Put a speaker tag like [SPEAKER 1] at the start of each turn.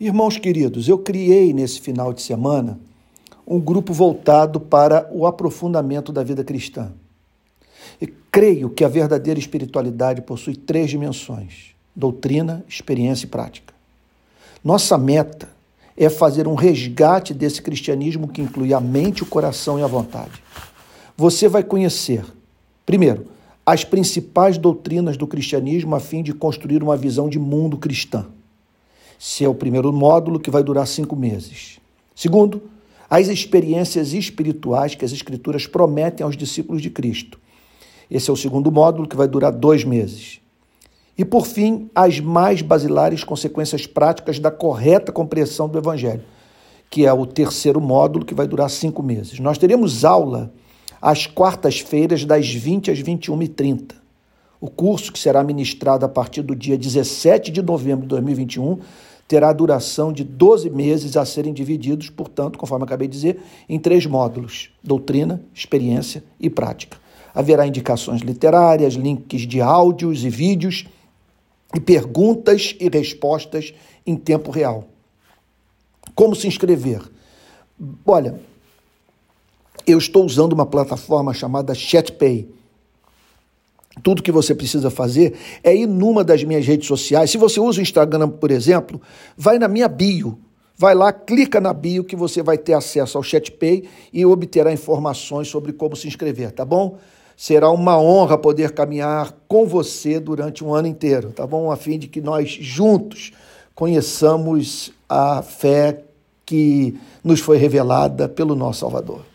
[SPEAKER 1] Irmãos queridos, eu criei nesse final de semana um grupo voltado para o aprofundamento da vida cristã. E creio que a verdadeira espiritualidade possui três dimensões: doutrina, experiência e prática. Nossa meta é fazer um resgate desse cristianismo que inclui a mente, o coração e a vontade. Você vai conhecer, primeiro, as principais doutrinas do cristianismo a fim de construir uma visão de mundo cristã. Esse é o primeiro módulo que vai durar cinco meses. Segundo, as experiências espirituais que as Escrituras prometem aos discípulos de Cristo. Esse é o segundo módulo que vai durar dois meses. E, por fim, as mais basilares consequências práticas da correta compreensão do Evangelho, que é o terceiro módulo que vai durar cinco meses. Nós teremos aula às quartas-feiras, das 20 às 21h30. O curso, que será ministrado a partir do dia 17 de novembro de 2021, terá duração de 12 meses a serem divididos, portanto, conforme acabei de dizer, em três módulos: doutrina, experiência e prática. Haverá indicações literárias, links de áudios e vídeos e perguntas e respostas em tempo real. Como se inscrever? Olha, eu estou usando uma plataforma chamada ChatPay tudo que você precisa fazer é ir numa das minhas redes sociais. Se você usa o Instagram, por exemplo, vai na minha bio. Vai lá, clica na bio que você vai ter acesso ao ChatPay e obterá informações sobre como se inscrever, tá bom? Será uma honra poder caminhar com você durante um ano inteiro, tá bom? A fim de que nós juntos conheçamos a fé que nos foi revelada pelo nosso Salvador.